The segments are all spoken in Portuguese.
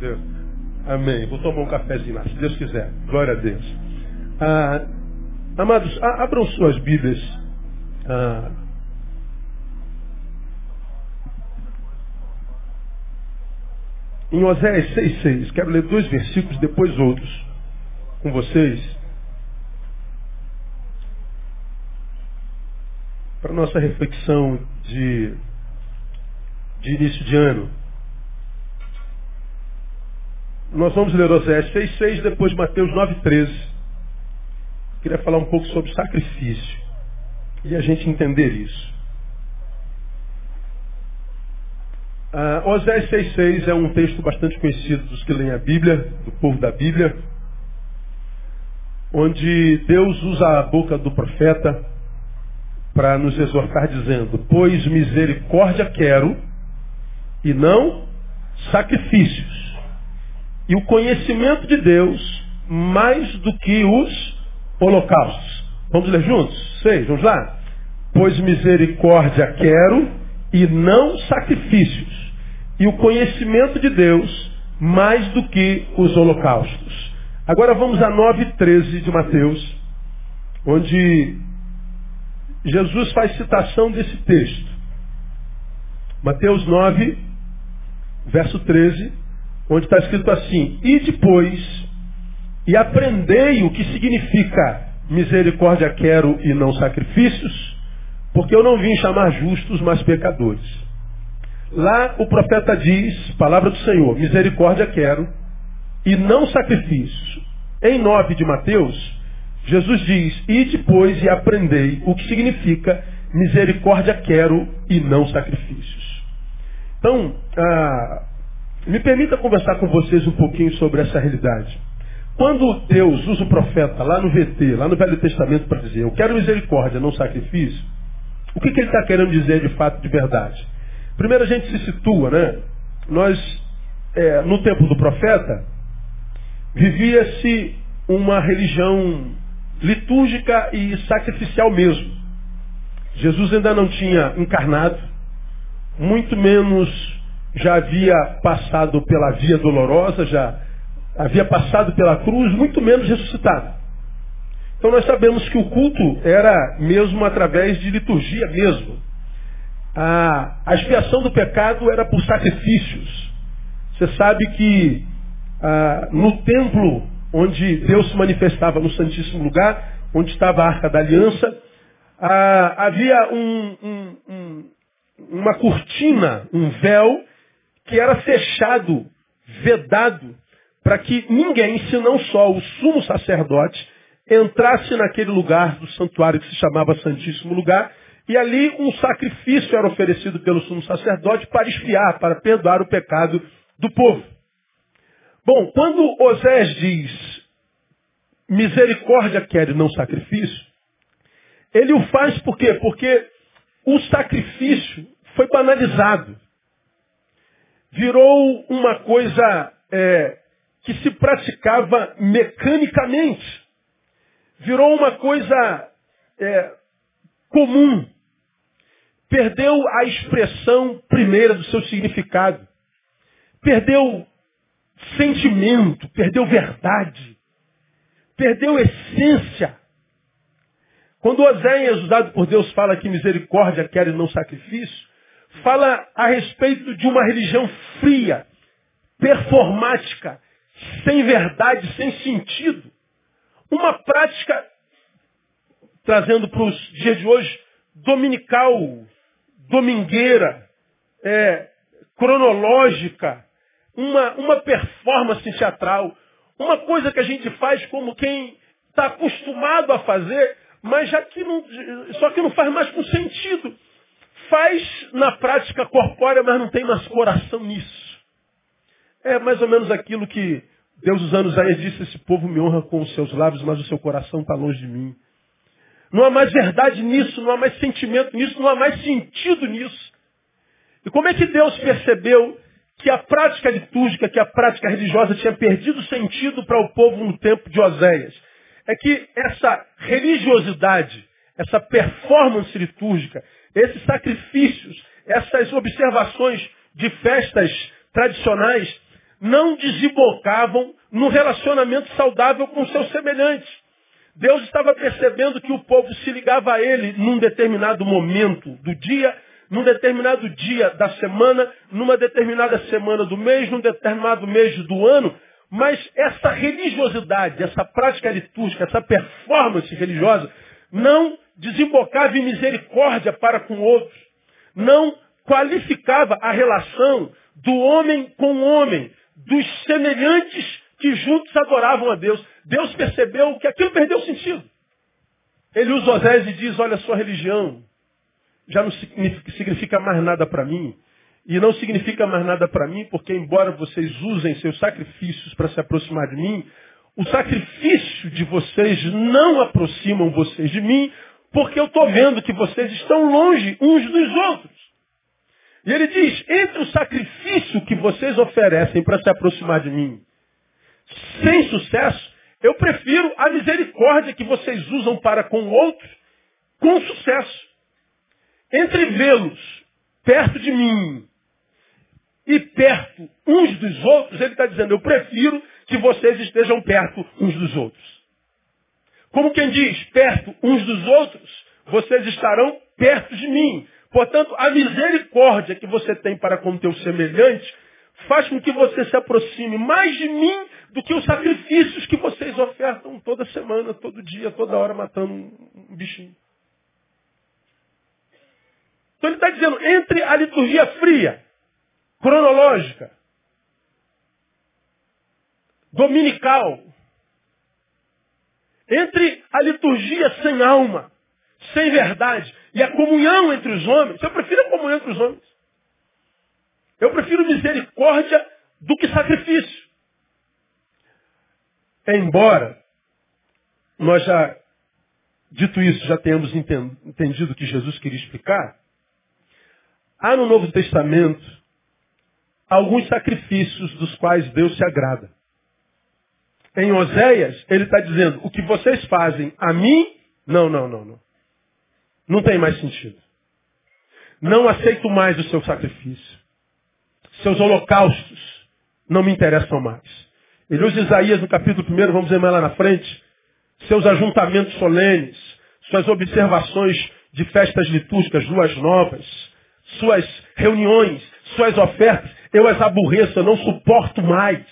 Deus. Amém. Vou tomar um cafezinho lá, se Deus quiser. Glória a Deus. Ah, amados, abram suas Bíblias. Ah, em Oséias 6,6. Quero ler dois versículos, depois outros com vocês. Para nossa reflexão de, de início de ano. Nós vamos ler Oséias 6,6, depois Mateus 9,13. Queria falar um pouco sobre sacrifício. E a gente entender isso. Ah, Oséias 6,6 é um texto bastante conhecido dos que leem a Bíblia, do povo da Bíblia, onde Deus usa a boca do profeta para nos exortar dizendo, pois misericórdia quero e não sacrifícios e o conhecimento de Deus mais do que os holocaustos. Vamos ler juntos? Seis, vamos lá? Pois misericórdia quero e não sacrifícios. E o conhecimento de Deus mais do que os holocaustos. Agora vamos a 9,13 de Mateus, onde Jesus faz citação desse texto. Mateus 9, verso 13 onde está escrito assim, e depois, e aprendei o que significa misericórdia quero e não sacrifícios, porque eu não vim chamar justos, mas pecadores. Lá o profeta diz, palavra do Senhor, misericórdia quero e não sacrifícios. Em 9 de Mateus, Jesus diz, e depois e aprendei o que significa misericórdia quero e não sacrifícios. Então, ah, me permita conversar com vocês um pouquinho sobre essa realidade. Quando Deus usa o profeta lá no VT, lá no Velho Testamento, para dizer, eu quero misericórdia, não sacrifício, o que, que ele está querendo dizer de fato, de verdade? Primeiro a gente se situa, né? Nós, é, no tempo do profeta, vivia-se uma religião litúrgica e sacrificial mesmo. Jesus ainda não tinha encarnado, muito menos já havia passado pela via dolorosa, já havia passado pela cruz, muito menos ressuscitado. Então nós sabemos que o culto era mesmo através de liturgia mesmo. A, a expiação do pecado era por sacrifícios. Você sabe que ah, no templo onde Deus se manifestava no Santíssimo Lugar, onde estava a Arca da Aliança, ah, havia um, um, um, uma cortina, um véu, que era fechado, vedado, para que ninguém, senão só o sumo sacerdote, entrasse naquele lugar do santuário que se chamava Santíssimo Lugar, e ali um sacrifício era oferecido pelo sumo sacerdote para espiar, para perdoar o pecado do povo. Bom, quando Osés diz misericórdia quer e não sacrifício, ele o faz por quê? Porque o sacrifício foi banalizado virou uma coisa é, que se praticava mecanicamente. Virou uma coisa é, comum. Perdeu a expressão primeira do seu significado. Perdeu sentimento, perdeu verdade, perdeu essência. Quando Oséias, usado por Deus, fala que misericórdia quer e não sacrifício, fala a respeito de uma religião fria, performática, sem verdade, sem sentido. Uma prática, trazendo para os dias de hoje, dominical, domingueira, é, cronológica, uma, uma performance teatral, uma coisa que a gente faz como quem está acostumado a fazer, mas já que não, só que não faz mais com sentido faz na prática corpórea, mas não tem mais coração nisso. É mais ou menos aquilo que Deus usando Isaías disse, esse povo me honra com os seus lábios, mas o seu coração está longe de mim. Não há mais verdade nisso, não há mais sentimento nisso, não há mais sentido nisso. E como é que Deus percebeu que a prática litúrgica, que a prática religiosa tinha perdido sentido para o povo no tempo de Oséias? É que essa religiosidade, essa performance litúrgica, esses sacrifícios, essas observações de festas tradicionais, não desembocavam no relacionamento saudável com seus semelhantes. Deus estava percebendo que o povo se ligava a ele num determinado momento do dia, num determinado dia da semana, numa determinada semana do mês, num determinado mês do ano, mas essa religiosidade, essa prática litúrgica, essa performance religiosa, não desembocava em misericórdia para com outros, não qualificava a relação do homem com o homem, dos semelhantes que juntos adoravam a Deus. Deus percebeu que aquilo perdeu sentido. Ele usa Osés e diz, olha, sua religião já não significa mais nada para mim. E não significa mais nada para mim, porque embora vocês usem seus sacrifícios para se aproximar de mim, o sacrifício de vocês não aproximam vocês de mim, porque eu estou vendo que vocês estão longe uns dos outros. E ele diz, entre o sacrifício que vocês oferecem para se aproximar de mim, sem sucesso, eu prefiro a misericórdia que vocês usam para com outros, com sucesso. Entre vê-los perto de mim e perto uns dos outros, ele está dizendo, eu prefiro que vocês estejam perto uns dos outros. Como quem diz, perto uns dos outros, vocês estarão perto de mim. Portanto, a misericórdia que você tem para com o teu semelhante faz com que você se aproxime mais de mim do que os sacrifícios que vocês ofertam toda semana, todo dia, toda hora, matando um bichinho. Então ele está dizendo, entre a liturgia fria, cronológica, dominical, entre a liturgia sem alma, sem verdade, e a comunhão entre os homens, eu prefiro a comunhão entre os homens. Eu prefiro misericórdia do que sacrifício. Embora nós já, dito isso, já tenhamos entendido o que Jesus queria explicar, há no Novo Testamento alguns sacrifícios dos quais Deus se agrada. Em Oséias, ele está dizendo, o que vocês fazem a mim, não, não, não, não. Não tem mais sentido. Não aceito mais o seu sacrifício. Seus holocaustos não me interessam mais. Ele usa Isaías no capítulo 1, vamos ver mais lá na frente, seus ajuntamentos solenes, suas observações de festas litúrgicas, luas novas, suas reuniões, suas ofertas, eu as aborreço, eu não suporto mais.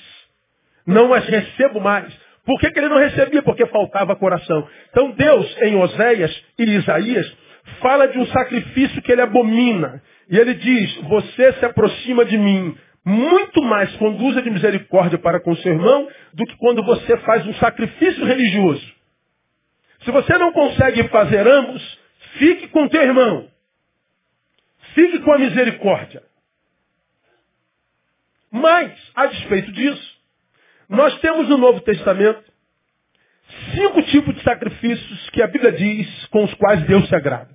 Não as recebo mais. Por que, que ele não recebia? Porque faltava coração. Então Deus, em Oséias e Isaías, fala de um sacrifício que ele abomina. E ele diz, você se aproxima de mim muito mais usa de misericórdia para com seu irmão do que quando você faz um sacrifício religioso. Se você não consegue fazer ambos, fique com teu irmão. Fique com a misericórdia. Mas, a despeito disso, nós temos no Novo Testamento cinco tipos de sacrifícios que a Bíblia diz com os quais Deus se agrada.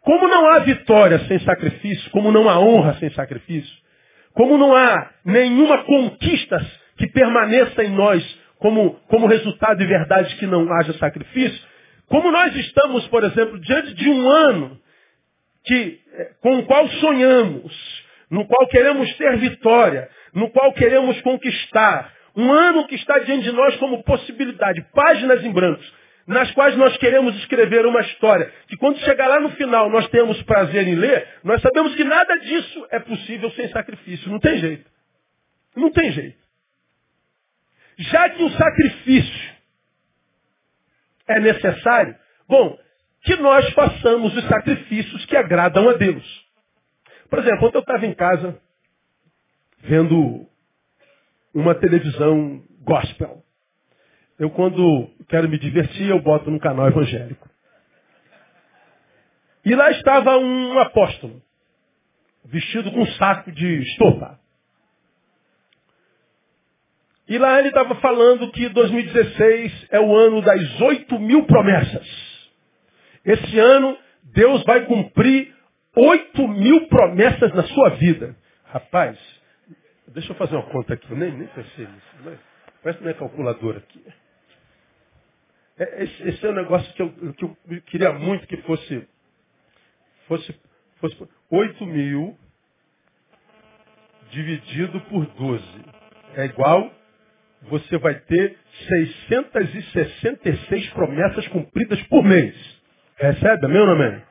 Como não há vitória sem sacrifício, como não há honra sem sacrifício, como não há nenhuma conquista que permaneça em nós como, como resultado de verdade que não haja sacrifício, como nós estamos, por exemplo, diante de um ano que, eh, com o qual sonhamos, no qual queremos ter vitória, no qual queremos conquistar, um ano que está diante de nós como possibilidade, páginas em brancos, nas quais nós queremos escrever uma história, que quando chegar lá no final nós temos prazer em ler, nós sabemos que nada disso é possível sem sacrifício. Não tem jeito. Não tem jeito. Já que o sacrifício é necessário, bom, que nós façamos os sacrifícios que agradam a Deus. Por exemplo, ontem eu estava em casa vendo uma televisão gospel. Eu, quando quero me divertir, eu boto no canal evangélico. E lá estava um apóstolo, vestido com um saco de estopa. E lá ele estava falando que 2016 é o ano das 8 mil promessas. Esse ano, Deus vai cumprir 8 mil promessas na sua vida. Rapaz, deixa eu fazer uma conta aqui, nem, nem pensei nisso. Presta minha calculadora aqui. É, esse, esse é um negócio que eu, que eu queria muito que fosse, fosse, fosse 8 mil dividido por 12 é igual, você vai ter 666 promessas cumpridas por mês. Recebe, amém ou amém?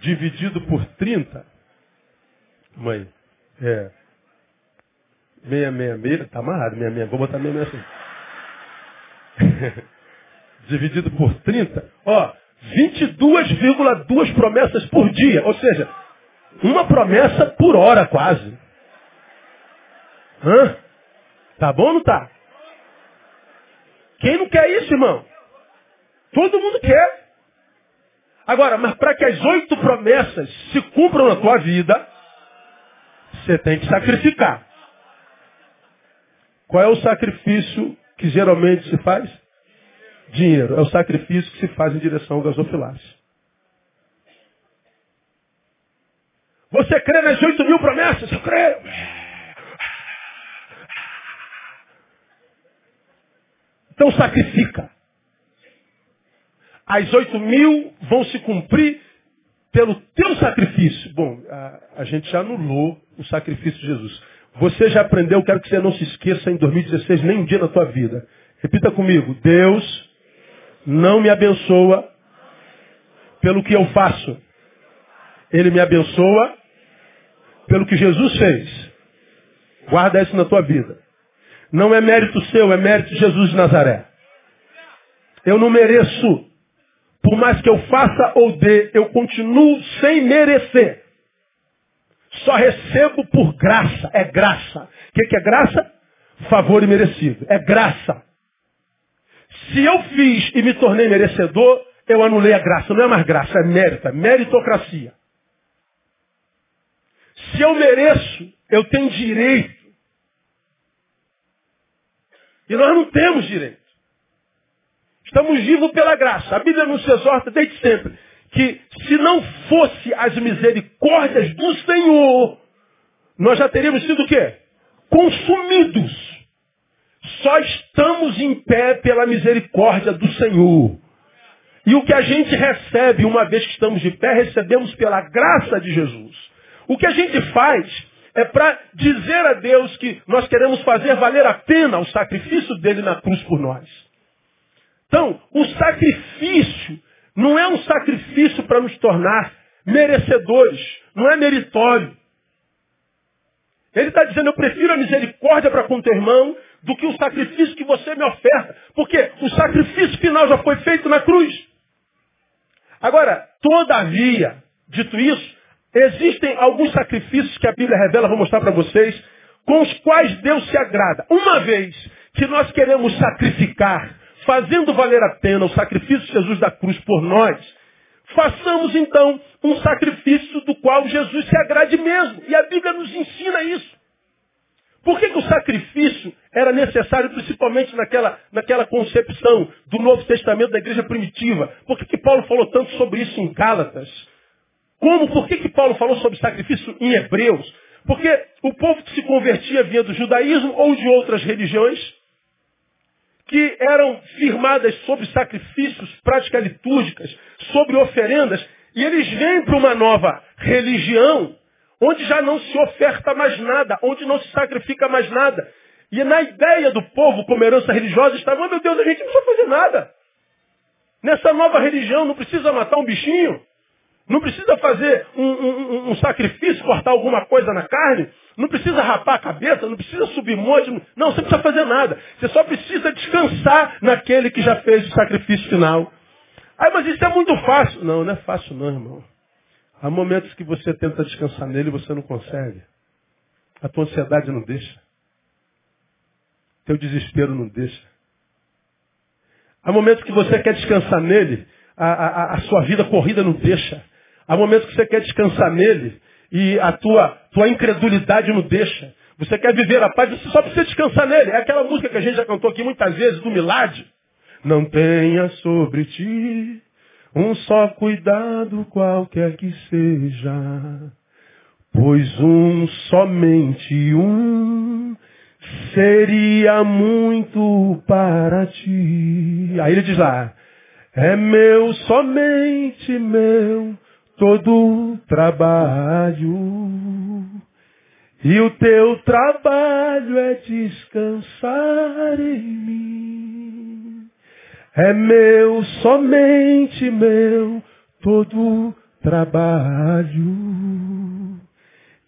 Dividido por 30, mãe, é 666, tá amarrado, 66, vou botar 666 assim. Dividido por 30, ó, 22,2 promessas por dia. Ou seja, uma promessa por hora quase. Hã? Tá bom ou não tá? Quem não quer isso, irmão? Todo mundo quer. Agora, mas para que as oito promessas se cumpram na tua vida, você tem que sacrificar. Qual é o sacrifício que geralmente se faz? Dinheiro. É o sacrifício que se faz em direção ao gasofilácio. Você crê nas oito mil promessas? Eu creio. Então sacrifica. As oito mil vão se cumprir pelo teu sacrifício. Bom, a, a, gente já anulou o sacrifício de Jesus. Você já aprendeu, quero que você não se esqueça em 2016, nem um dia na tua vida. Repita comigo. Deus não me abençoa pelo que eu faço. Ele me abençoa pelo que Jesus fez. Guarda isso na tua vida. Não é mérito seu, é mérito de Jesus de Nazaré. Eu não mereço. Por mais que eu faça ou dê, eu continuo sem merecer. Só recebo por graça. É graça. O que, que é graça? Favor imerecido. É graça. Se eu fiz e me tornei merecedor, eu anulei a graça. Não é mais graça, é mérito, é meritocracia. Se eu mereço, eu tenho direito. E nós não temos direito. Estamos vivos pela graça. A Bíblia nos exorta desde sempre que se não fosse as misericórdias do Senhor, nós já teríamos sido o quê? Consumidos. Só estamos em pé pela misericórdia do Senhor. E o que a gente recebe, uma vez que estamos de pé, recebemos pela graça de Jesus. O que a gente faz é para dizer a Deus que nós queremos fazer valer a pena o sacrifício dele na cruz por nós. Então, o sacrifício não é um sacrifício para nos tornar merecedores, não é meritório. Ele está dizendo, eu prefiro a misericórdia para com teu irmão do que o sacrifício que você me oferta. Porque o sacrifício final já foi feito na cruz. Agora, todavia, dito isso, existem alguns sacrifícios que a Bíblia revela, vou mostrar para vocês, com os quais Deus se agrada. Uma vez que nós queremos sacrificar, fazendo valer a pena o sacrifício de Jesus da cruz por nós, façamos então um sacrifício do qual Jesus se agrade mesmo. E a Bíblia nos ensina isso. Por que, que, o sacrifício era necessário, principalmente naquela, naquela concepção do Novo Testamento da igreja primitiva? Por que, que Paulo falou tanto sobre isso em Gálatas? Como? Por que, que Paulo falou sobre sacrifício em Hebreus? Porque o povo que se convertia vinha do judaísmo ou de outras religiões que eram firmadas sobre sacrifícios, práticas litúrgicas, sobre oferendas, e eles vêm para uma nova religião onde já não se oferta mais nada, onde não se sacrifica mais nada. E na ideia do povo, como herança religiosa, estava, oh, meu Deus, a gente não precisa fazer nada. Nessa nova religião não precisa matar um bichinho, não precisa fazer um, um, um sacrifício, cortar alguma coisa na carne, não precisa rapar a cabeça, não precisa subir monte, não, você não precisa fazer nada. Você só precisa descansar naquele que já fez o sacrifício final. Aí, mas isso é muito fácil. Não, não é fácil não, irmão. Há momentos que você tenta descansar nele e você não consegue. A tua ansiedade não deixa. Teu desespero não deixa. Há momentos que você quer descansar nele, a, a, a sua vida corrida não deixa. Há momentos que você quer descansar nele e a tua, tua incredulidade não deixa. Você quer viver a paz, você só precisa descansar nele. É aquela música que a gente já cantou aqui muitas vezes, do Milad. Não tenha sobre ti um só cuidado qualquer que seja, pois um, somente um, seria muito para ti. Aí ele diz lá, é meu, somente meu, todo trabalho. E o teu trabalho é descansar em mim. É meu, somente meu, todo trabalho.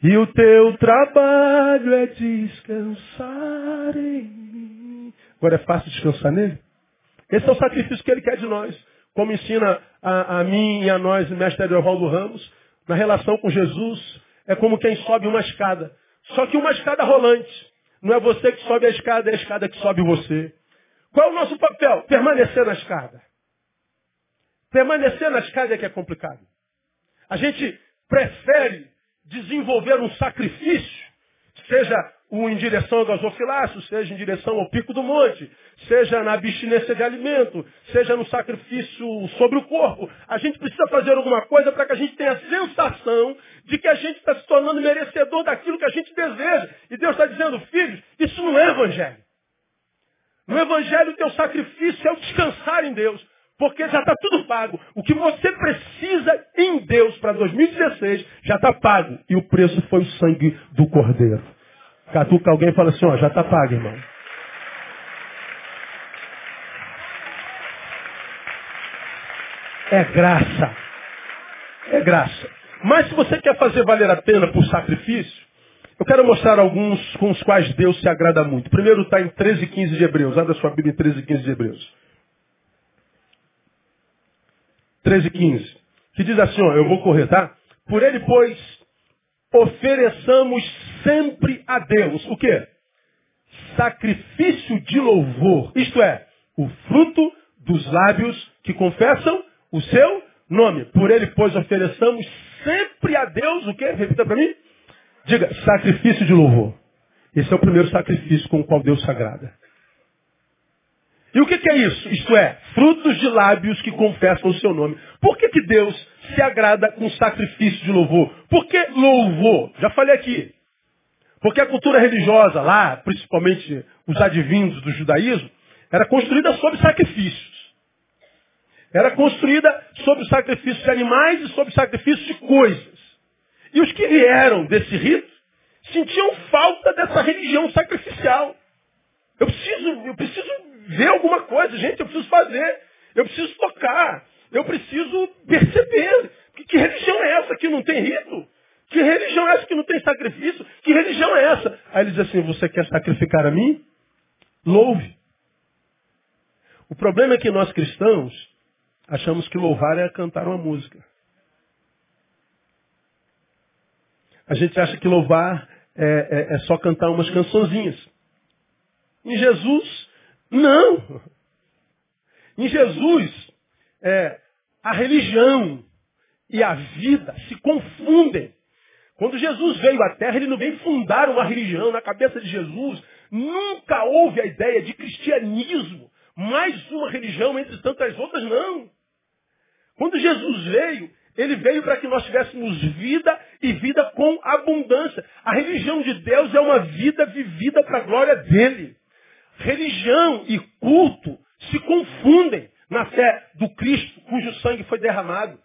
E o teu trabalho é descansar em mim. Agora é fácil descansar nele? Esse é o sacrifício que ele quer de nós. Como ensina a, a mim e a nós, o mestre Eduardo Ramos, na relação com Jesus, é como quem sobe uma escada. Só que uma escada rolante. Não é você que sobe a escada, é a escada que sobe você. Qual é o nosso papel? Permanecer na escada. Permanecer na escada é que é complicado. A gente prefere desenvolver um sacrifício, seja um em direção ao gasofilaço, seja em direção ao pico do monte, seja na abstinência de alimento, seja no sacrifício sobre o corpo. A gente precisa fazer alguma coisa para que a gente tenha a sensação de que a gente está se tornando merecedor daquilo que a gente deseja. E Deus está dizendo, filhos, isso não é evangelho. No evangelho, o teu sacrifício é o descansar em Deus. Porque já está tudo pago. O que você precisa em Deus para 2016 já está pago. E o preço foi o sangue do Cordeiro. Catuca alguém e fala assim, ó, já está pago, irmão. É graça. É graça. Mas se você quer fazer valer a pena por sacrifício, eu quero mostrar alguns com os quais Deus se agrada muito. Primeiro está em 13 e 15 de Hebreus. Abra sua Bíblia em 13 e 15 de Hebreus. 13 e 15. Que diz assim, ó, eu vou correr, tá? Por ele, pois, ofereçamos sempre a Deus. O quê? Sacrifício de louvor. Isto é, o fruto dos lábios que confessam o seu nome. Por ele, pois, ofereçamos sempre a Deus o quê? Repita para mim. Diga, sacrifício de louvor. Esse é o primeiro sacrifício com o qual Deus se agrada. E o que, que, é isso? Isto é, frutos de lábios que confessam o seu nome. Por que, que Deus se agrada com sacrifício de louvor? Por que louvor? Já falei aqui. Porque a cultura religiosa lá, principalmente os advindos do judaísmo, era construída sobre sacrifícios. Era construída sobre o sacrifício de animais e sobre o sacrifício de coisas. E os que vieram desse rito sentiam falta dessa religião sacrificial. Eu preciso, eu preciso ver alguma coisa, gente, eu preciso fazer, eu preciso tocar, eu preciso perceber. Que, que religião é essa que não tem rito? Que religião é essa que não tem sacrifício? Que religião é essa? Aí ele diz assim, você quer sacrificar a mim? Louve. O problema é que nós cristãos achamos que louvar é cantar uma música. A gente acha que louvar é, é, é só cantar umas cançõezinhas. Em Jesus, não. Em Jesus, é, a religião e a vida se confundem. Quando Jesus veio à Terra, ele não veio fundar uma religião. Na cabeça de Jesus, nunca houve a ideia de cristianismo, mais uma religião entre tantas outras, não. Quando Jesus veio, ele veio para que nós tivéssemos vida e vida com abundância. A religião de Deus é uma vida vivida para a glória dele. Religião e culto se confundem na fé do Cristo cujo sangue foi derramado.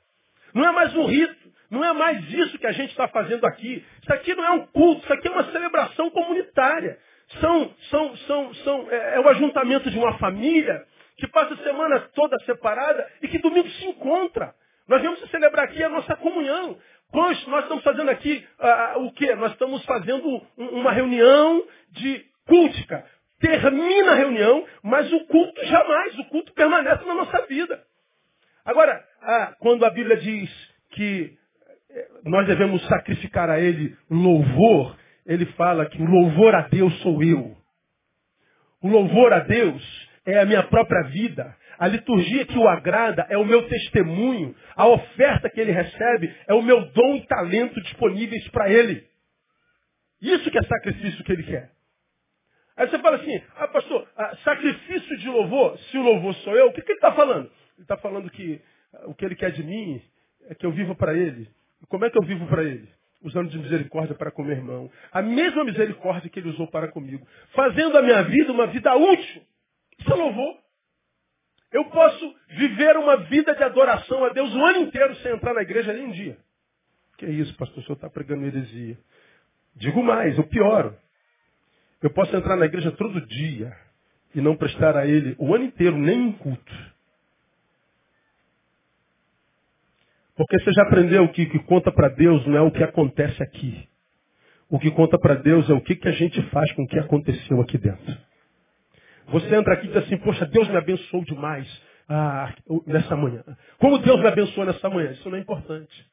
Não é mais um rito, não é mais isso que a gente está fazendo aqui. Isso aqui não é um culto, isso aqui é uma celebração comunitária. São, são, são, são, é, é o ajuntamento de uma família que passa a semana toda separada e que domingo se encontra. Nós vamos celebrar aqui a nossa comunhão. Nós, nós estamos fazendo aqui uh, o quê? Nós estamos fazendo um, uma reunião de cultica termina a reunião, mas o culto jamais, o culto permanece na nossa vida. Agora, ah, quando a Bíblia diz que eh, nós devemos sacrificar a Ele louvor, ele fala que o louvor a Deus sou eu. O louvor a Deus é a minha própria vida. A liturgia que o agrada é o meu testemunho. A oferta que ele recebe é o meu dom e talento disponíveis para ele. Isso que é sacrifício que ele quer. Aí você fala assim, ah pastor, ah, sacrifício de louvor, se o louvor sou eu, o que, que ele está falando? Ele está falando que ah, o que ele quer de mim é que eu viva para ele. Como é que eu vivo para ele? Usando de misericórdia para com meu irmão. A mesma misericórdia que ele usou para comigo. Fazendo a minha vida uma vida útil. Isso é louvor. Eu posso viver uma vida de adoração a Deus o ano inteiro sem entrar na igreja nem um dia. Que é isso, pastor? O senhor está pregando heresia. Digo mais, eu pioro. Eu posso entrar na igreja todo dia e não prestar a ele o ano inteiro nem um culto. Porque você já aprendeu que o que conta para Deus não é o que acontece aqui. O que conta para Deus é o que, que a gente faz com o que aconteceu aqui dentro. Você entra aqui e diz assim, poxa, Deus me abençoou demais ah, nessa manhã. Como Deus me abençoou nessa manhã? Isso não é importante.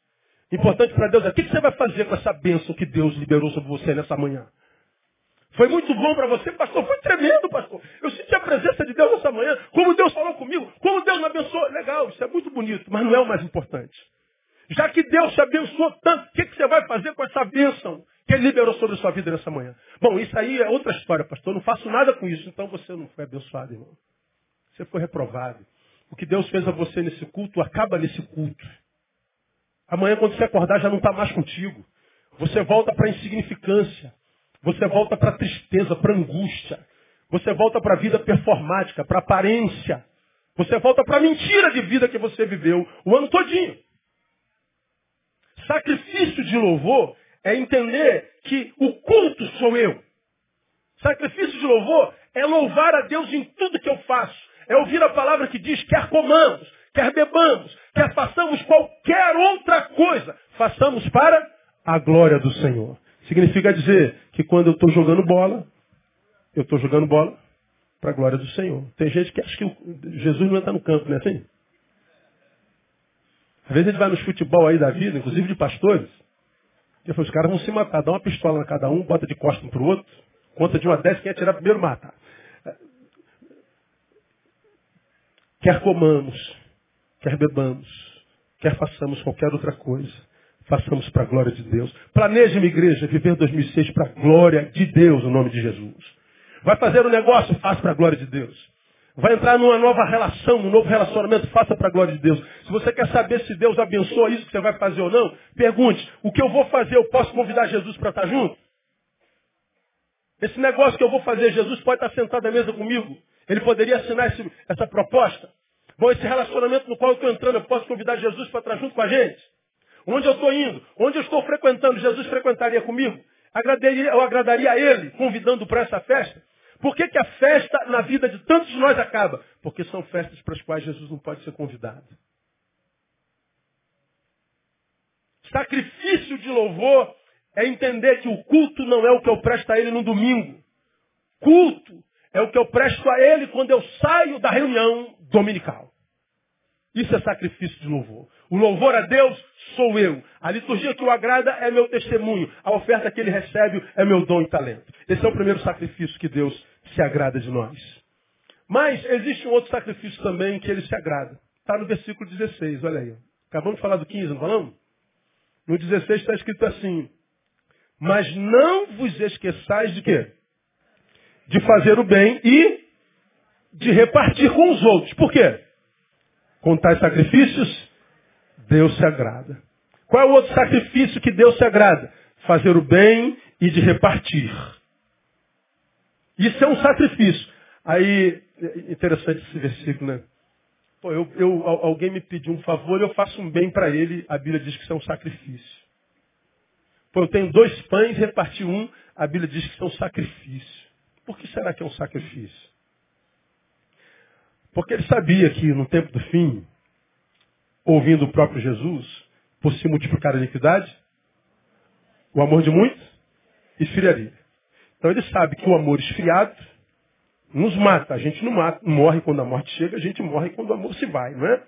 Importante para Deus é o que, que você vai fazer com essa bênção que Deus liberou sobre você nessa manhã. Foi muito bom para você, pastor? Foi tremendo, pastor. Eu senti a presença de Deus nessa manhã. Como Deus falou comigo. Como Deus me abençoou. Legal, isso é muito bonito, mas não é o mais importante. Já que Deus te abençoou tanto, o que, que você vai fazer com essa bênção que Ele liberou sobre a sua vida nessa manhã? Bom, isso aí é outra história, pastor. Eu não faço nada com isso. Então você não foi abençoado, irmão. Você foi reprovado. O que Deus fez a você nesse culto, acaba nesse culto. Amanhã, quando você acordar, já não está mais contigo. Você volta para a insignificância. Você volta para a tristeza, para a angústia. Você volta para a vida performática, para a aparência. Você volta para a mentira de vida que você viveu o ano todinho. Sacrifício de louvor é entender que o culto sou eu. Sacrifício de louvor é louvar a Deus em tudo que eu faço. É ouvir a palavra que diz, quer comamos, quer bebamos, quer façamos qualquer outra coisa, façamos para a glória do Senhor. Significa dizer que quando eu estou jogando bola, eu estou jogando bola para a glória do Senhor. Tem gente que acha que Jesus não está no campo, não é assim? Às vezes gente vai nos futebol aí da vida, inclusive de pastores, e os caras vão se matar, dá uma pistola na cada um, bota de costa um para o outro, conta de uma dez, quem atirar primeiro mata. Quer comamos, quer bebamos, quer façamos qualquer outra coisa, façamos para a glória de Deus. Planeje, minha igreja, viver 2006 para a glória de Deus, no nome de Jesus. Vai fazer um negócio, faça para a glória de Deus. Vai entrar numa nova relação, num novo relacionamento, faça para a glória de Deus. Se você quer saber se Deus abençoa isso que você vai fazer ou não, pergunte, o que eu vou fazer, eu posso convidar Jesus para estar junto? Esse negócio que eu vou fazer, Jesus pode estar sentado à mesa comigo. Ele poderia assinar esse, essa proposta. Bom, esse relacionamento no qual eu estou entrando, eu posso convidar Jesus para estar junto com a gente? Onde eu estou indo? Onde eu estou frequentando? Jesus frequentaria comigo? Eu agradaria a Ele, convidando para essa festa? Por que, que a festa na vida de tantos de nós acaba? Porque são festas para as quais Jesus não pode ser convidado. Sacrifício de louvor é entender que o culto não é o que eu presto a Ele no domingo. Culto é o que eu presto a Ele quando eu saio da reunião dominical. Isso é sacrifício de louvor. O louvor a Deus sou eu. A liturgia que o agrada é meu testemunho. A oferta que ele recebe é meu dom e talento. Esse é o primeiro sacrifício que Deus se agrada de nós. Mas existe um outro sacrifício também que ele se agrada. Está no versículo 16, olha aí. Acabamos de falar do 15, não falamos? No 16 está escrito assim. Mas não vos esqueçais de quê? De fazer o bem e de repartir com os outros. Por quê? Com tais sacrifícios, Deus se agrada. Qual é o outro sacrifício que Deus se agrada? Fazer o bem e de repartir. Isso é um sacrifício. Aí, interessante esse versículo, né? Pô, eu, eu, alguém me pediu um favor, eu faço um bem para ele, a Bíblia diz que isso é um sacrifício. Pô, eu tenho dois pães, reparti um, a Bíblia diz que isso é um sacrifício. Por que será que é um sacrifício? Porque ele sabia que no tempo do fim, ouvindo o próprio Jesus, por se multiplicar a iniquidade, o amor de muitos esfriaria. Então ele sabe que o amor esfriado nos mata. A gente não mata, morre quando a morte chega, a gente morre quando o amor se vai, não é?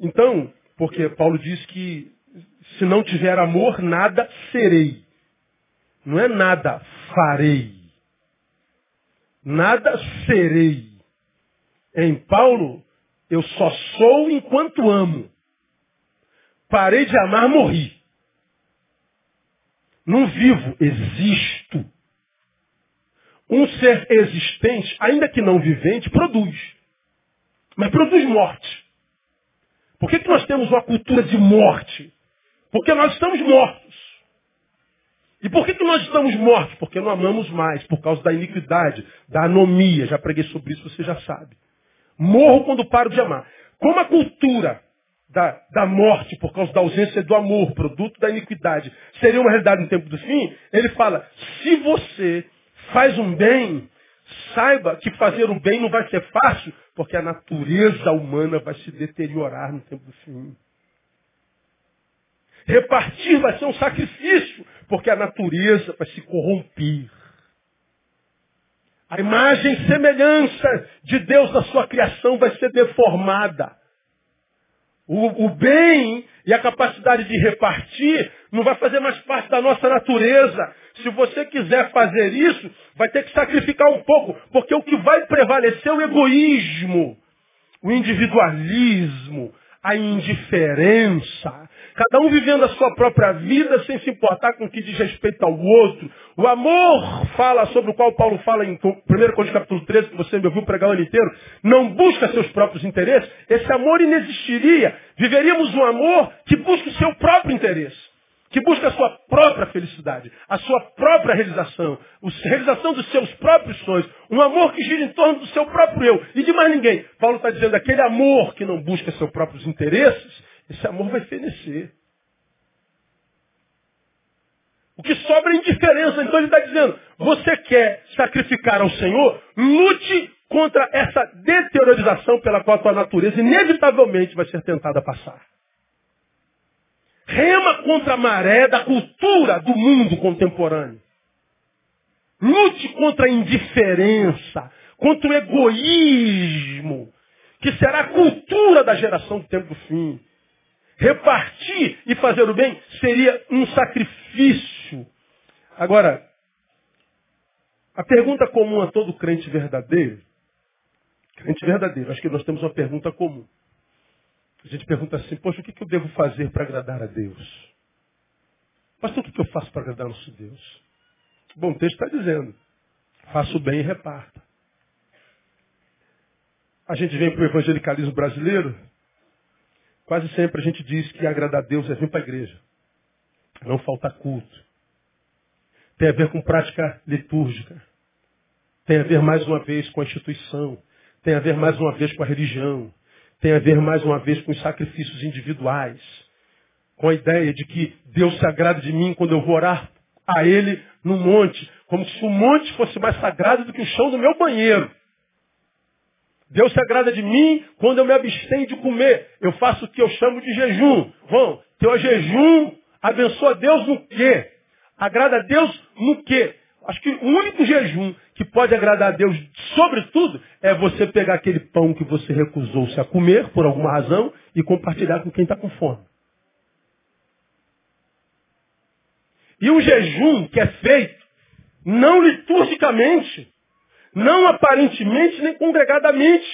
Então, porque Paulo diz que se não tiver amor, nada serei. Não é nada farei. Nada serei. Em Paulo, eu só sou enquanto amo. Parei de amar, morri. Não vivo, existo. Um ser existente, ainda que não vivente, produz. Mas produz morte. Por que, que nós temos uma cultura de morte? Porque nós estamos mortos. E por que, que nós estamos mortos? Porque não amamos mais, por causa da iniquidade, da anomia. Já preguei sobre isso, você já sabe. Morro quando paro de amar. Como a cultura da, da morte por causa da ausência do amor, produto da iniquidade, seria uma realidade no tempo do fim, ele fala, se você faz um bem, saiba que fazer o bem não vai ser fácil, porque a natureza humana vai se deteriorar no tempo do fim. Repartir vai ser um sacrifício, porque a natureza vai se corromper. A imagem e semelhança de Deus na sua criação vai ser deformada. O, o, bem e a capacidade de repartir não vai fazer mais parte da nossa natureza. Se você quiser fazer isso, vai ter que sacrificar um pouco, porque o que vai prevalecer é o egoísmo, o individualismo, a indiferença, Cada um vivendo a sua própria vida sem se importar com o que diz respeito ao outro. O amor fala sobre o qual Paulo fala em 1 Coríntios capítulo 13, que você me ouviu pregar o ano inteiro. Não busca seus próprios interesses. Esse amor inexistiria. Viveríamos um amor que busca o seu próprio interesse que busca a sua própria felicidade, a sua própria realização, a realização dos seus próprios sonhos, um amor que gira em torno do seu próprio eu e de mais ninguém. Paulo está dizendo aquele amor que não busca seus próprios interesses, esse amor vai fenecer. O que sobra é indiferença. Então ele está dizendo, você quer sacrificar ao Senhor, lute contra essa deteriorização pela qual a tua natureza inevitavelmente vai ser tentada a passar. Rema contra a maré da cultura do mundo contemporâneo. Lute contra a indiferença, contra o egoísmo, que será a cultura da geração do tempo do fim. Repartir e fazer o bem seria um sacrifício. Agora, a pergunta comum a todo crente verdadeiro, crente verdadeiro, acho que nós temos uma pergunta comum. A gente pergunta assim, poxa, o que, eu devo fazer para agradar a Deus? Pastor, o que, eu faço para agradar nosso Deus? Bom, o texto está dizendo, faça o bem e reparta. A gente vem para o evangelicalismo brasileiro, Quase sempre a gente diz que agradar a Deus é vir para a igreja. Não falta culto. Tem a ver com prática litúrgica. Tem a ver mais uma vez com a instituição. Tem a ver mais uma vez com a religião. Tem a ver mais uma vez com os sacrifícios individuais. Com a ideia de que Deus se agrada de mim quando eu vou orar a Ele no monte. Como se o monte fosse mais sagrado do que o chão do meu banheiro. Deus se agrada de mim quando eu me abstenho de comer. Eu faço o que eu chamo de jejum. Bom, teu jejum abençoa Deus no quê? Agrada a Deus no quê? Acho que o único jejum que pode agradar a Deus, sobretudo, é você pegar aquele pão que você recusou-se a comer, por alguma razão, e compartilhar com quem está com fome. E um jejum que é feito, não liturgicamente, não aparentemente nem congregadamente,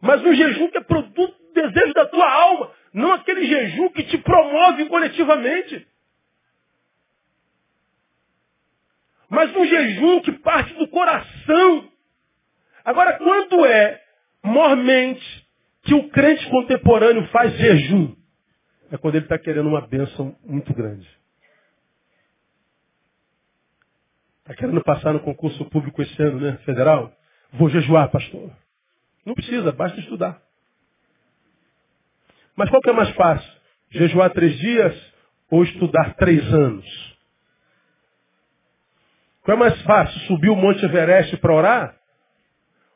mas um jejum que é produto do desejo da tua alma, não aquele jejum que te promove coletivamente. Mas um jejum que parte do coração. Agora, quando é mormente que o crente contemporâneo faz jejum? É quando ele está querendo uma bênção muito grande. Está querendo passar no concurso público esse ano, né? Federal? Vou jejuar, pastor. Não precisa, basta estudar. Mas qual que é mais fácil? Jejuar três dias ou estudar três anos? Qual é mais fácil? Subir o Monte Everest para orar?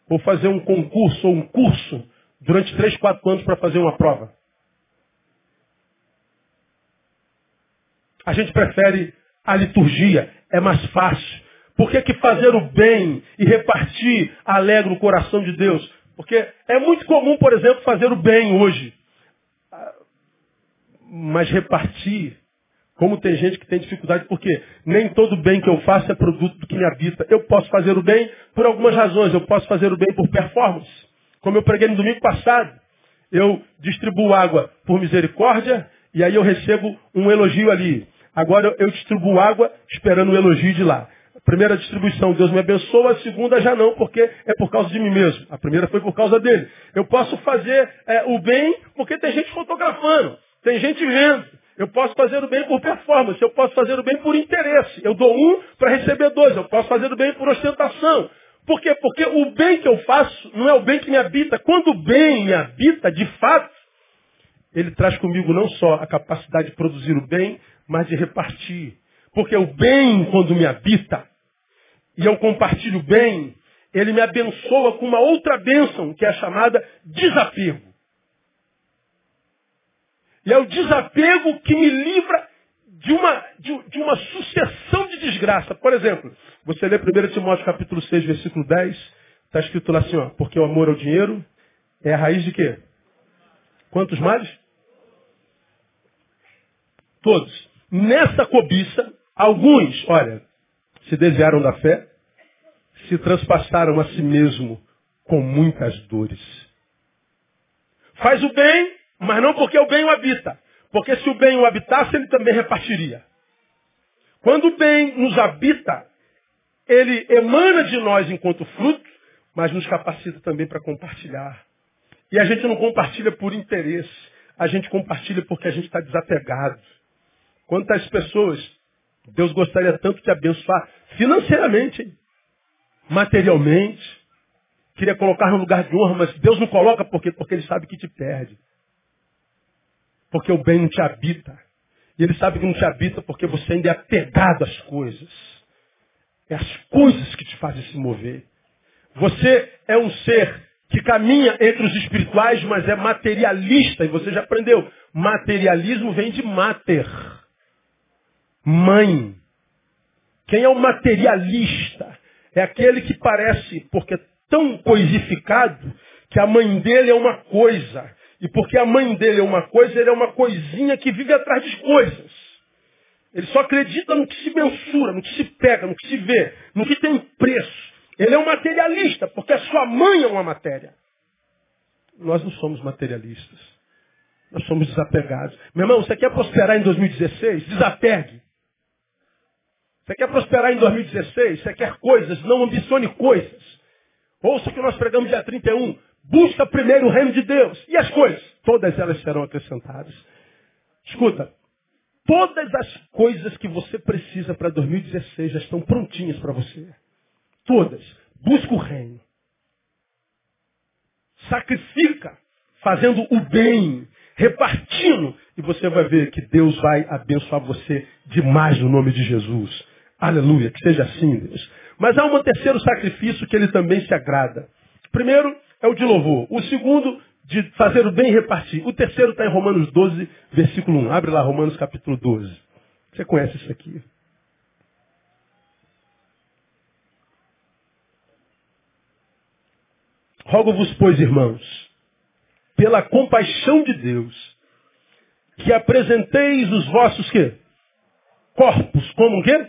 Ou fazer um concurso ou um curso durante três, quatro anos para fazer uma prova? A gente prefere a liturgia é mais fácil. Por que, que fazer o bem e repartir alegra o coração de Deus? Porque é muito comum, por exemplo, fazer o bem hoje. Mas repartir, como tem gente que tem dificuldade, porque nem todo bem que eu faço é produto do que me habita. Eu posso fazer o bem por algumas razões. Eu posso fazer o bem por performance. Como eu preguei no domingo passado. Eu distribuo água por misericórdia e aí eu recebo um elogio ali. Agora eu distribuo água esperando o elogio de lá. A primeira distribuição, Deus me abençoa, a segunda já não, porque é por causa de mim mesmo. A primeira foi por causa dele. Eu posso fazer é, o bem porque tem gente fotografando, tem gente vendo. Eu posso fazer o bem por performance, eu posso fazer o bem por interesse. Eu dou um para receber dois, eu posso fazer o bem por ostentação. Por quê? Porque o bem que eu faço não é o bem que me habita. Quando o bem me habita, de fato, ele traz comigo não só a capacidade de produzir o bem, mas de repartir. Porque o bem, quando me habita, e eu compartilho o bem, ele me abençoa com uma outra bênção, que é chamada desapego. E é o desapego que me livra de uma, de, de uma sucessão de desgraça. Por exemplo, você lê 1 Timóteo capítulo 6, versículo 10, está escrito lá assim, ó, porque o amor ao dinheiro é a raiz de quê? Quantos males? Todos. Nessa cobiça, alguns, olha, se desviaram da fé, se transpassaram a si mesmo com muitas dores. Faz o bem, mas não porque o bem o habita. Porque se o bem o habitasse, ele também repartiria. Quando o bem nos habita, ele emana de nós enquanto fruto, mas nos capacita também para compartilhar. E a gente não compartilha por interesse, a gente compartilha porque a gente está desapegado. Quantas pessoas Deus gostaria tanto de abençoar financeiramente, materialmente, queria colocar no lugar de honra, mas Deus não coloca porque, porque Ele sabe que te perde. Porque o bem não te habita. E Ele sabe que não te habita porque você ainda é apegado às coisas. É as coisas que te fazem se mover. Você é um ser que caminha entre os espirituais, mas é materialista. E você já aprendeu. Materialismo vem de mater. Mãe. Quem é o materialista? É aquele que parece, porque é tão coisificado, que a mãe dele é uma coisa. E porque a mãe dele é uma coisa, ele é uma coisinha que vive atrás de coisas. Ele só acredita no que se mensura, no que se pega, no que se vê, no que tem preço. Ele é um materialista, porque a sua mãe é uma matéria. Nós não somos materialistas. Nós somos desapegados. Meu irmão, você quer prosperar em 2016? Desapegue. Você quer prosperar em 2016? Você quer coisas? Não ambicione coisas. Ouça o que nós pregamos dia 31. Busca primeiro o reino de Deus. E as coisas? Todas elas serão acrescentadas. Escuta. Todas as coisas que você precisa para 2016 já estão prontinhas para você. Todas. Busca o reino. Sacrifica, fazendo o bem, repartindo, e você vai ver que Deus vai abençoar você demais no nome de Jesus. Aleluia, que seja assim, Deus. Mas há um terceiro sacrifício que ele também se agrada. Primeiro é o de louvor. O segundo, de fazer o bem repartir. O terceiro está em Romanos 12, versículo 1. Abre lá Romanos capítulo 12. Você conhece isso aqui. Rogo-vos, pois, irmãos, pela compaixão de Deus, que apresenteis os vossos quê? corpos como quê?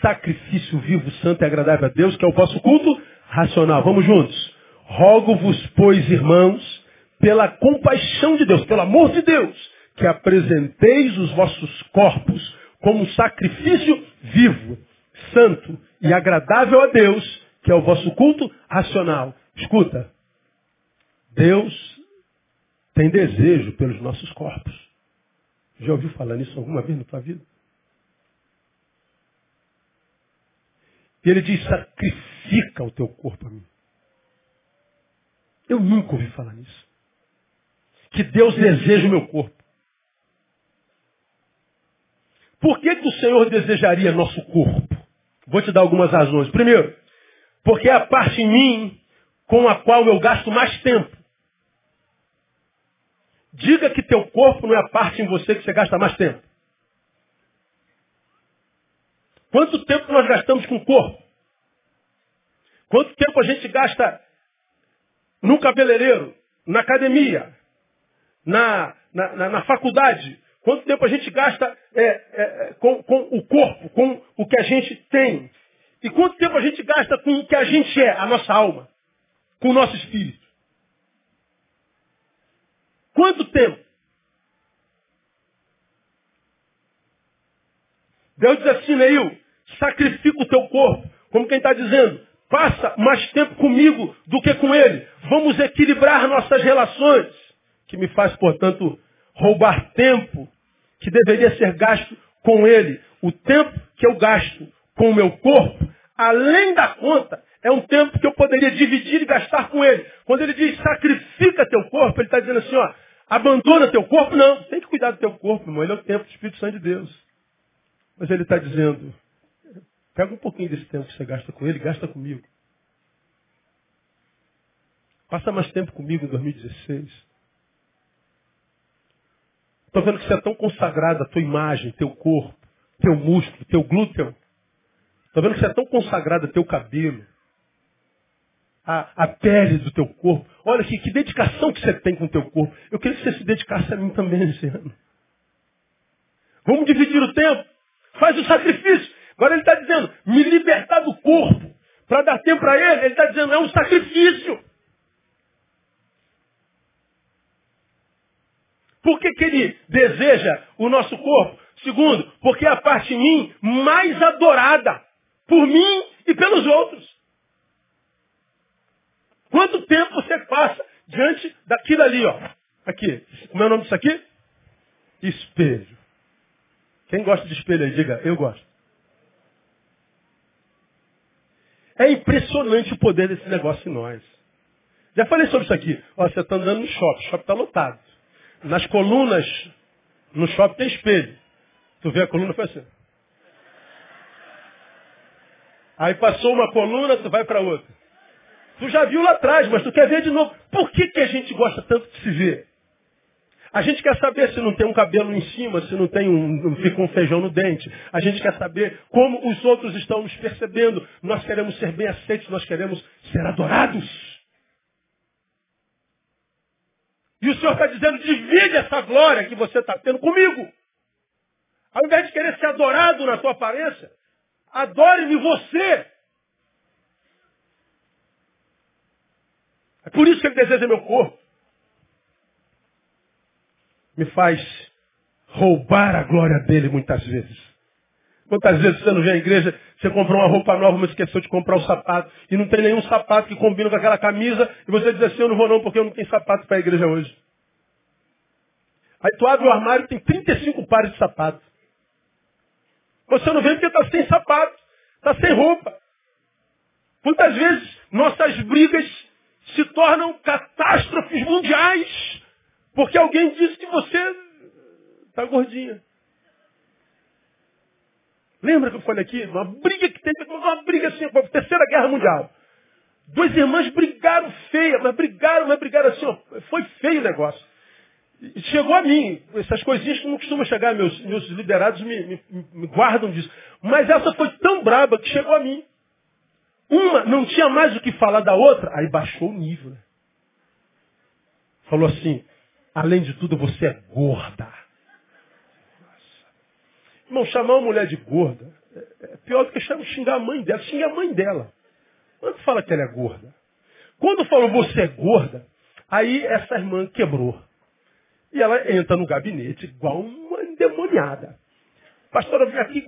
Sacrifício vivo, santo e agradável a Deus, que é o vosso culto racional. Vamos juntos. Rogo-vos, pois, irmãos, pela compaixão de Deus, pelo amor de Deus, que apresenteis os vossos corpos como sacrifício vivo, santo e agradável a Deus, que é o vosso culto racional. Escuta, Deus tem desejo pelos nossos corpos. Já ouviu falar nisso alguma vez na tua vida? E ele diz, sacrifica o teu corpo a mim. Eu nunca ouvi falar nisso. Que Deus deseja o meu corpo. Por que, que o Senhor desejaria nosso corpo? Vou te dar algumas razões. Primeiro, porque é a parte em mim com a qual eu gasto mais tempo. Diga que teu corpo não é a parte em você que você gasta mais tempo. Quanto tempo nós gastamos com o corpo? Quanto tempo a gente gasta no cabeleireiro, na academia, na, na, na, na faculdade? Quanto tempo a gente gasta é, é, com, com o corpo, com o que a gente tem? E quanto tempo a gente gasta com o que a gente é, a nossa alma, com o nosso espírito? Quanto tempo? Deus diz assim, Neil, sacrifica o teu corpo. Como quem está dizendo, passa mais tempo comigo do que com ele. Vamos equilibrar nossas relações. Que me faz, portanto, roubar tempo que deveria ser gasto com ele. O tempo que eu gasto com o meu corpo, além da conta, é um tempo que eu poderia dividir e gastar com ele. Quando ele diz sacrifica teu corpo, ele está dizendo assim, ó, abandona teu corpo? Não. Tem que cuidar do teu corpo, irmão. Ele é o tempo do Espírito Santo de Deus. Mas ele está dizendo, pega um pouquinho desse tempo que você gasta com ele, gasta comigo. Passa mais tempo comigo em 2016. Estou vendo que você é tão consagrado a tua imagem, teu corpo, teu músculo, teu glúteo. Estou vendo que você é tão consagrado a teu cabelo, a, a pele do teu corpo. Olha que, que dedicação que você tem com o teu corpo. Eu queria que você se dedicasse a mim também esse ano. Vamos dividir o tempo. Faz o sacrifício. Agora ele está dizendo, me libertar do corpo. Para dar tempo para ele, ele está dizendo, é um sacrifício. Por que, que ele deseja o nosso corpo? Segundo, porque é a parte em mim mais adorada por mim e pelos outros. Quanto tempo você passa diante daquilo ali, ó? Aqui. Como é o nome disso aqui? Espelho. Quem gosta de espelho aí, diga, eu gosto. É impressionante o poder desse negócio em nós. Já falei sobre isso aqui. Ó, você está andando no shopping, o shopping está lotado. Nas colunas, no shopping tem espelho. Tu vê a coluna foi assim. Aí passou uma coluna, tu vai para outra. Tu já viu lá atrás, mas tu quer ver de novo. Por que, que a gente gosta tanto de se ver? A gente quer saber se não tem um cabelo em cima, se não tem um, fica um feijão no dente. A gente quer saber como os outros estão nos percebendo. Nós queremos ser bem aceitos, nós queremos ser adorados. E o Senhor está dizendo, divide essa glória que você está tendo comigo. Ao invés de querer ser adorado na tua aparência, adore-me você. É por isso que ele deseja meu corpo. Me faz roubar a glória dele muitas vezes. Quantas vezes você não vem à igreja, você comprou uma roupa nova, mas esqueceu de comprar um sapato, e não tem nenhum sapato que combine com aquela camisa, e você diz assim, eu não vou não, porque eu não tenho sapato para a igreja hoje. Aí tu abre o armário tem 35 pares de sapato. Você não vem porque está sem sapato, está sem roupa. Quantas vezes nossas brigas se tornam catástrofes mundiais, porque alguém disse que você está gordinha. Lembra que eu falei aqui? Uma briga que tem, uma briga assim, a terceira guerra mundial. Duas irmãs brigaram feia, mas brigaram, mas brigaram assim, ó, foi feio o negócio. E chegou a mim, essas coisinhas que não costumam chegar, meus, meus liderados me, me, me guardam disso. Mas essa foi tão braba que chegou a mim. Uma não tinha mais o que falar da outra, aí baixou o nível. Né? Falou assim, além de tudo você é gorda. Irmão, chamar uma mulher de gorda é pior do que xingar a mãe dela. Xinga a mãe dela. Quando fala que ela é gorda? Quando falou você é gorda, aí essa irmã quebrou. E ela entra no gabinete igual uma endemoniada. Pastora, vem aqui.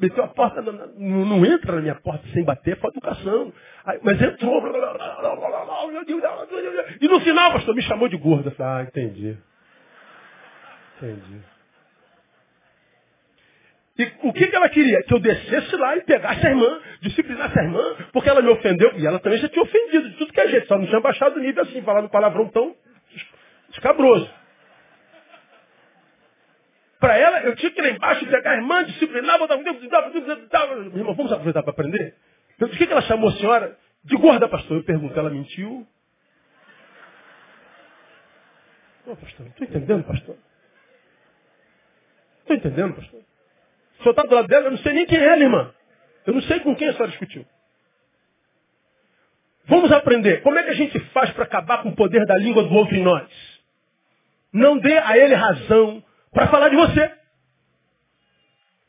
Meteu a porta, não, não, entra na minha porta sem bater, foi educação. Aí, mas entrou. E no final, pastor, me chamou de gorda. Ah, entendi. Entendi. E o que, que ela queria? Que eu descesse lá e pegasse a irmã, disciplinasse a irmã, porque ela me ofendeu. E ela também já tinha ofendido de tudo que é jeito, só não tinha baixado o nível assim, falando palavrão tão escabroso. Para ela, eu tinha que ir lá embaixo, pegar a irmã, disciplinar, botar... Irmão, vamos aproveitar para aprender? Então, por que, que ela chamou a senhora de gorda, pastor? Eu pergunto, ela mentiu? Não, pastor, estou entendendo, pastor. Estou entendendo, pastor. O senhor está do lado dela, eu não sei nem quem é ela, irmã. Eu não sei com quem a senhora discutiu. Vamos aprender. Como é que a gente faz para acabar com o poder da língua do outro em nós? Não dê a ele razão para falar de você.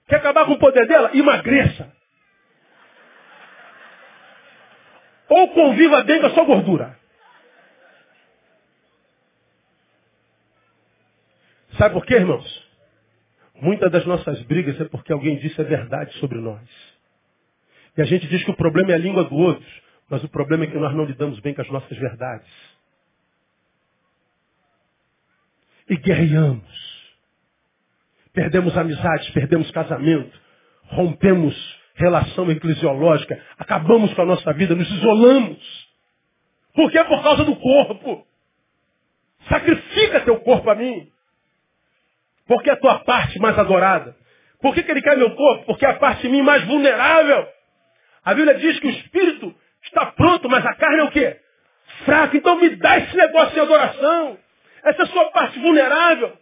Quer acabar com o poder dela? Emagreça. Ou conviva bem com a sua gordura. Sabe por quê, irmãos? Muitas das nossas brigas é porque alguém disse a verdade sobre nós. E a gente diz que o problema é a língua do outro, mas o problema é que nós não lidamos bem com as nossas verdades. E guerreamos. Perdemos amizades, perdemos casamento, rompemos relação eclesiológica, acabamos com a nossa vida, nos isolamos. Por quê? Por causa do corpo. Sacrifica teu corpo a mim. Porque é a tua parte mais adorada. Por que, que ele quer meu corpo? Porque é a parte de mim mais vulnerável. A Bíblia diz que o espírito está pronto, mas a carne é o quê? Fraca. Então me dá esse negócio de adoração. Essa é a sua parte vulnerável.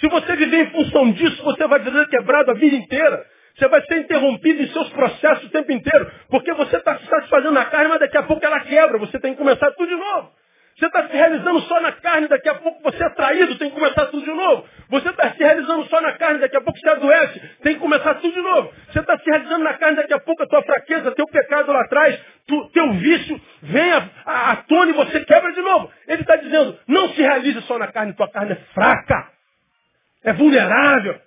Se você viver em função disso, você vai ser quebrado a vida inteira. Você vai ser interrompido em seus processos o tempo inteiro. Porque você está se satisfazendo na carne, mas daqui a pouco ela quebra. Você tem que começar tudo de novo. Você está se realizando só na carne, daqui a pouco você é traído, tem que começar tudo de novo. Você está se realizando só na carne, daqui a pouco você adoece, tem que começar tudo de novo. Você está se realizando na carne, daqui a pouco a tua fraqueza, teu pecado lá atrás, tu, teu vício vem à tona e você quebra de novo. Ele está dizendo, não se realize só na carne, tua carne é fraca, é vulnerável.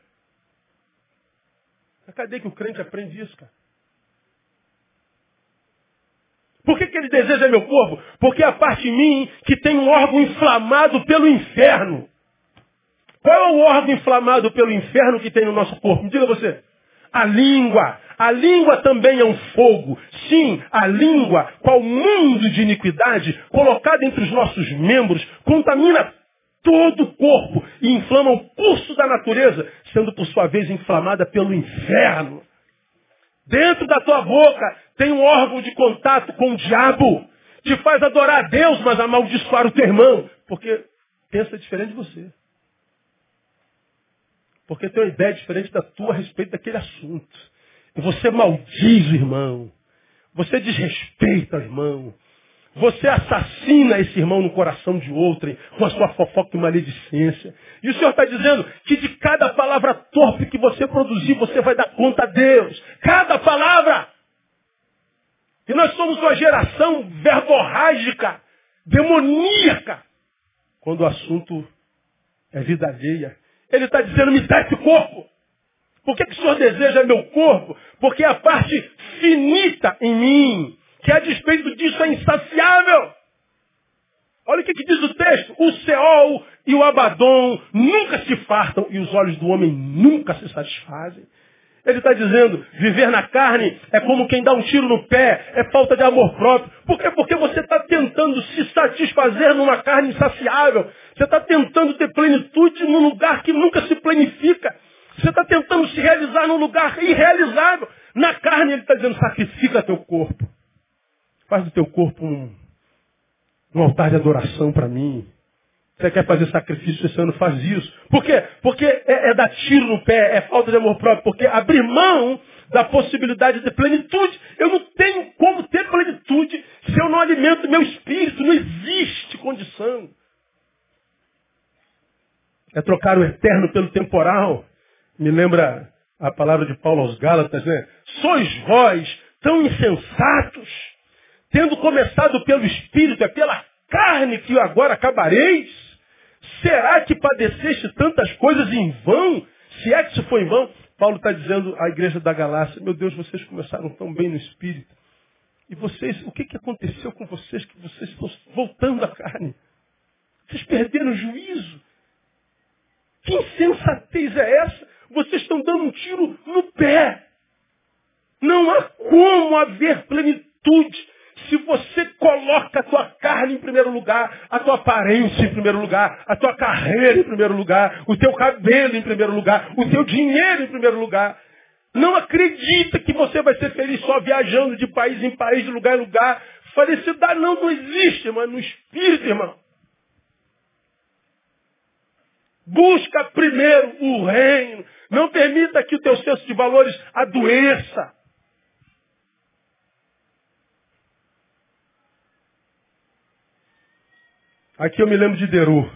Cadê que o crente aprende isso, cara? Por que, que ele deseja meu corpo? Porque é a parte de mim que tem um órgão inflamado pelo inferno. Qual é o órgão inflamado pelo inferno que tem no nosso corpo? Me diga você. A língua. A língua também é um fogo. Sim, a língua, qual mundo de iniquidade colocado entre os nossos membros, contamina todo o corpo e inflama o curso da natureza, sendo por sua vez inflamada pelo inferno. Dentro da tua boca tem um órgão de contato com o diabo. Te faz adorar a Deus, mas amaldiçoar o teu irmão. Porque pensa diferente de você. Porque tem uma ideia diferente da tua a respeito daquele assunto. E você maldiz o irmão. Você desrespeita o irmão. Você assassina esse irmão no coração de outrem com a sua fofoca e maledicência. E o Senhor está dizendo que de cada palavra torpe que você produzir, você vai dar conta a Deus. Cada palavra. E nós somos uma geração verborrágica, demoníaca, quando o assunto é vida alheia. Ele está dizendo, me dá esse corpo. Por que, que o Senhor deseja meu corpo? Porque é a parte finita em mim que a despeito disso é insaciável. Olha o que, que, diz o texto. O Seol e o Abaddon nunca se fartam e os olhos do homem nunca se satisfazem. Ele está dizendo, viver na carne é como quem dá um tiro no pé, é falta de amor próprio. Por quê? Porque você está tentando se satisfazer numa carne insaciável. Você está tentando ter plenitude num lugar que nunca se planifica. Você está tentando se realizar num lugar irrealizável. Na carne ele está dizendo, sacrifica teu corpo. Faz do teu corpo um, um altar de adoração para mim. Você quer fazer sacrifício esse ano, faz isso. Por quê? Porque é, é dar tiro no pé, é falta de amor próprio. Porque abrir mão da possibilidade de plenitude. Eu não tenho como ter plenitude se eu não alimento meu espírito. Não existe condição. É trocar o eterno pelo temporal. Me lembra a palavra de Paulo aos Gálatas, né? Sois vós tão insensatos tendo começado pelo Espírito, é pela carne que agora acabareis? Será que padeceste tantas coisas em vão? Se é que isso foi em vão, Paulo está dizendo à igreja da Galácia, meu Deus, vocês começaram tão bem no Espírito. E vocês, o que, que aconteceu com vocês que vocês estão voltando à carne? Vocês perderam o juízo. Que insensatez é essa? Vocês estão dando um tiro no pé. Não há como haver plenitude se você coloca a tua carne em primeiro lugar, a tua aparência em primeiro lugar, a tua carreira em primeiro lugar, o teu cabelo em primeiro lugar, o teu dinheiro em primeiro lugar, não acredita que você vai ser feliz só viajando de país em país, de lugar em lugar. Felicidade não, não existe, mas no espírito, irmão. Busca primeiro o reino. Não permita que o teu senso de valores adoeça. Aqui eu me lembro de Derô.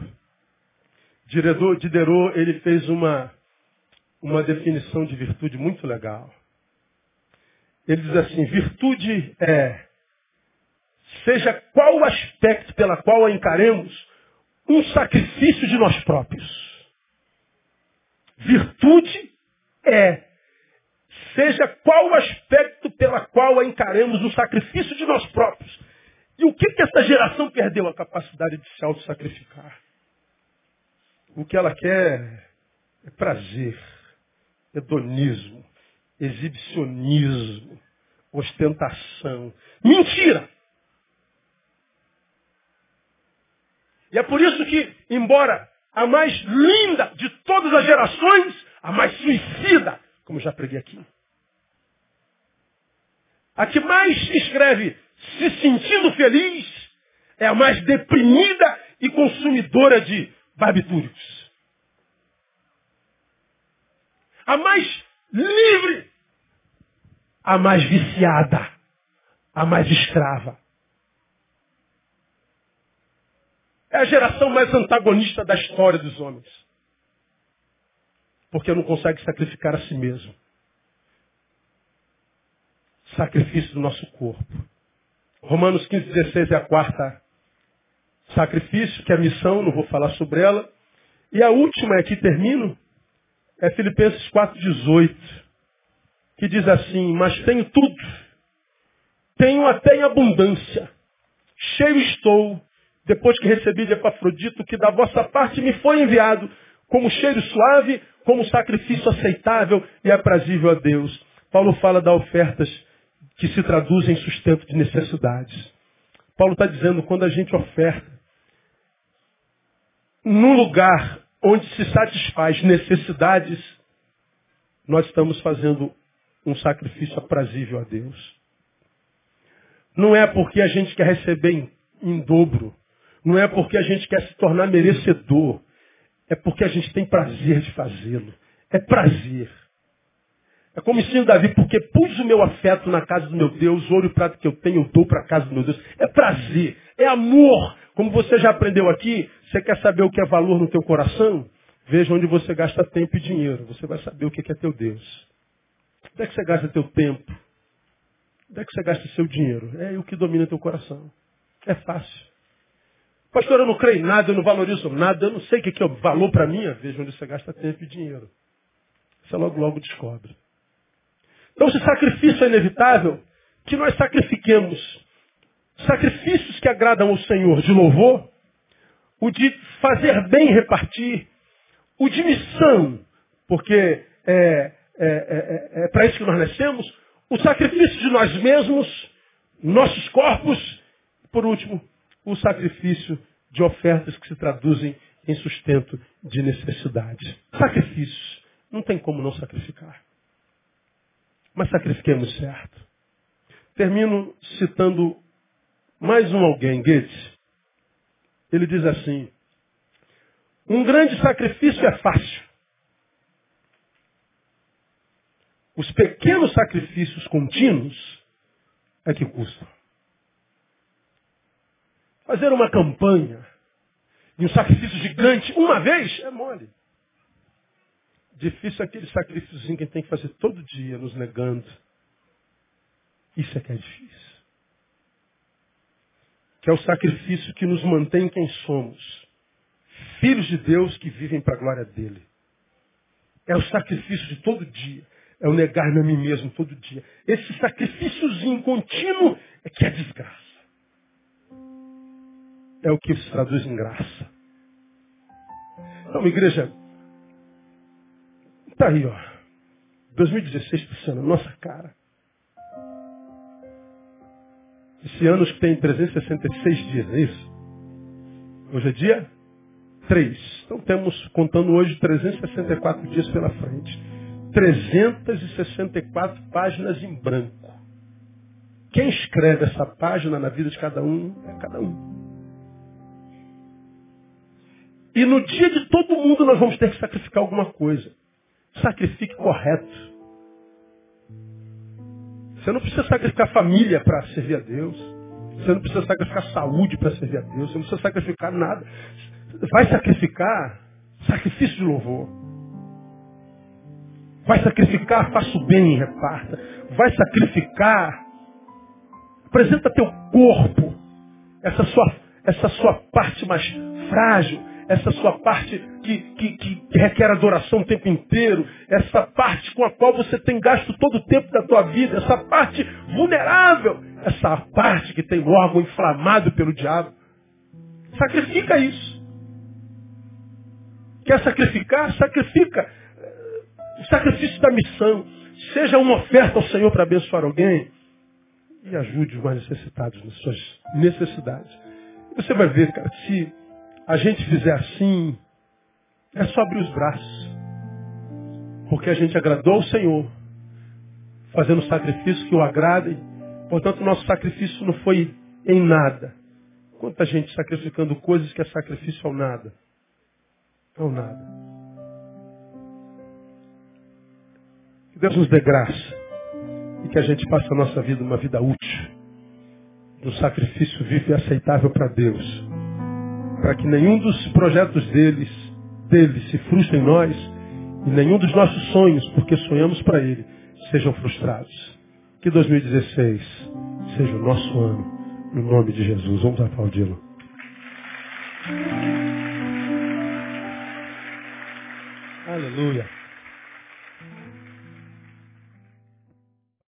Diderot, ele fez uma, uma definição de virtude muito legal. Ele diz assim, virtude é, seja qual o aspecto pela qual a encaremos, um sacrifício de nós próprios. Virtude é, seja qual o aspecto pela qual a encaremos, um sacrifício de nós próprios. E o que, que essa geração perdeu? A capacidade de se auto-sacrificar. O que ela quer é prazer, hedonismo, exibicionismo, ostentação. Mentira! E é por isso que, embora a mais linda de todas as gerações, a mais suicida, como já preguei aqui. A que mais escreve se sentindo feliz é a mais deprimida e consumidora de barbitúricos. A mais livre, a mais viciada, a mais escrava. É a geração mais antagonista da história dos homens. Porque não consegue sacrificar a si mesmo. Sacrifício do nosso corpo. Romanos 15, 16 é a quarta sacrifício, que é a missão, não vou falar sobre ela. E a última, aqui termino, é Filipenses 4, 18, que diz assim, mas tenho tudo, tenho até em abundância, cheio estou, depois que recebi de Epafrodito, que da vossa parte me foi enviado, como cheiro suave, como sacrifício aceitável e aprazível a Deus. Paulo fala das ofertas que se traduzem em sustento de necessidades. Paulo está dizendo, quando a gente oferta, num lugar onde se satisfaz necessidades, nós estamos fazendo um sacrifício aprazível a Deus. Não é porque a gente quer receber em, em dobro. Não é porque a gente quer se tornar merecedor. É porque a gente tem prazer de fazê-lo. É prazer. É como ensina Davi, porque pus o meu afeto na casa do meu Deus, ouro e prata que eu tenho, eu dou para a casa do meu Deus. É prazer, é amor. Como você já aprendeu aqui, você quer saber o que é valor no teu coração? Veja onde você gasta tempo e dinheiro. Você vai saber o que é teu Deus. Onde é que você gasta teu tempo? Onde é que você gasta seu dinheiro? É o que domina teu coração. É fácil. Pastor, eu não creio em nada, eu não valorizo nada, eu não sei o que é valor para mim. Veja onde você gasta tempo e dinheiro. Você logo, logo descobre. Então, se sacrifício é inevitável, que nós sacrifiquemos sacrifícios que agradam ao Senhor de louvor, o de fazer bem repartir, o de missão, porque é, é, é, é para isso que nós nascemos, o sacrifício de nós mesmos, nossos corpos, por último, o sacrifício de ofertas que se traduzem em sustento de necessidade. Sacrifícios. Não tem como não sacrificar. Mas sacrifiquemos certo. Termino citando mais um alguém, Goethe. Ele diz assim: um grande sacrifício é fácil. Os pequenos sacrifícios contínuos é que custam. Fazer uma campanha de um sacrifício gigante uma vez é mole. Difícil é aquele sacrifício que tem que fazer todo dia, nos negando. Isso é que é difícil. Que é o sacrifício que nos mantém quem somos filhos de Deus que vivem para a glória dele. É o sacrifício de todo dia. É o negar-me a mim mesmo todo dia. Esse sacrifíciozinho contínuo é que é desgraça. É o que se traduz em graça. Então, igreja, está aí, ó. 2016 pisando na nossa cara. Esse ano tem 366 dias, é isso? Hoje é dia Três. Então temos, contando hoje, 364 dias pela frente. 364 páginas em branco. Quem escreve essa página na vida de cada um é cada um. E no dia de todo mundo nós vamos ter que sacrificar alguma coisa. Sacrifique correto. Você não precisa sacrificar família para servir a Deus. Você não precisa sacrificar saúde para servir a Deus. Você não precisa sacrificar nada vai sacrificar, sacrifício de louvor. Vai sacrificar, faça o bem e reparta. Vai sacrificar, apresenta teu corpo, essa sua, essa sua parte mais frágil, essa sua parte que, que, que, requer adoração o tempo inteiro, essa parte com a qual você tem gasto todo o tempo da tua vida, essa parte vulnerável, essa parte que tem o órgão inflamado pelo diabo. Sacrifica isso. Quer sacrificar? Sacrifica. O sacrifício da missão. Seja uma oferta ao Senhor para abençoar alguém. E ajude os mais necessitados nas suas necessidades. Você vai ver, cara, se a gente fizer assim, é só abrir os braços. Porque a gente agradou o Senhor, fazendo sacrifício que o agrade. Portanto, nosso sacrifício não foi em nada. Quanta gente sacrificando coisas que é sacrifício ao nada. Ao nada. Que Deus nos dê graça. E que a gente passe a nossa vida uma vida útil. Um sacrifício vivo e aceitável para Deus. Para que nenhum dos projetos deles, deles se frustre em nós. E nenhum dos nossos sonhos, porque sonhamos para Ele, sejam frustrados. Que 2016 seja o nosso ano no nome de Jesus. Vamos aplaudi-lo. Aleluia.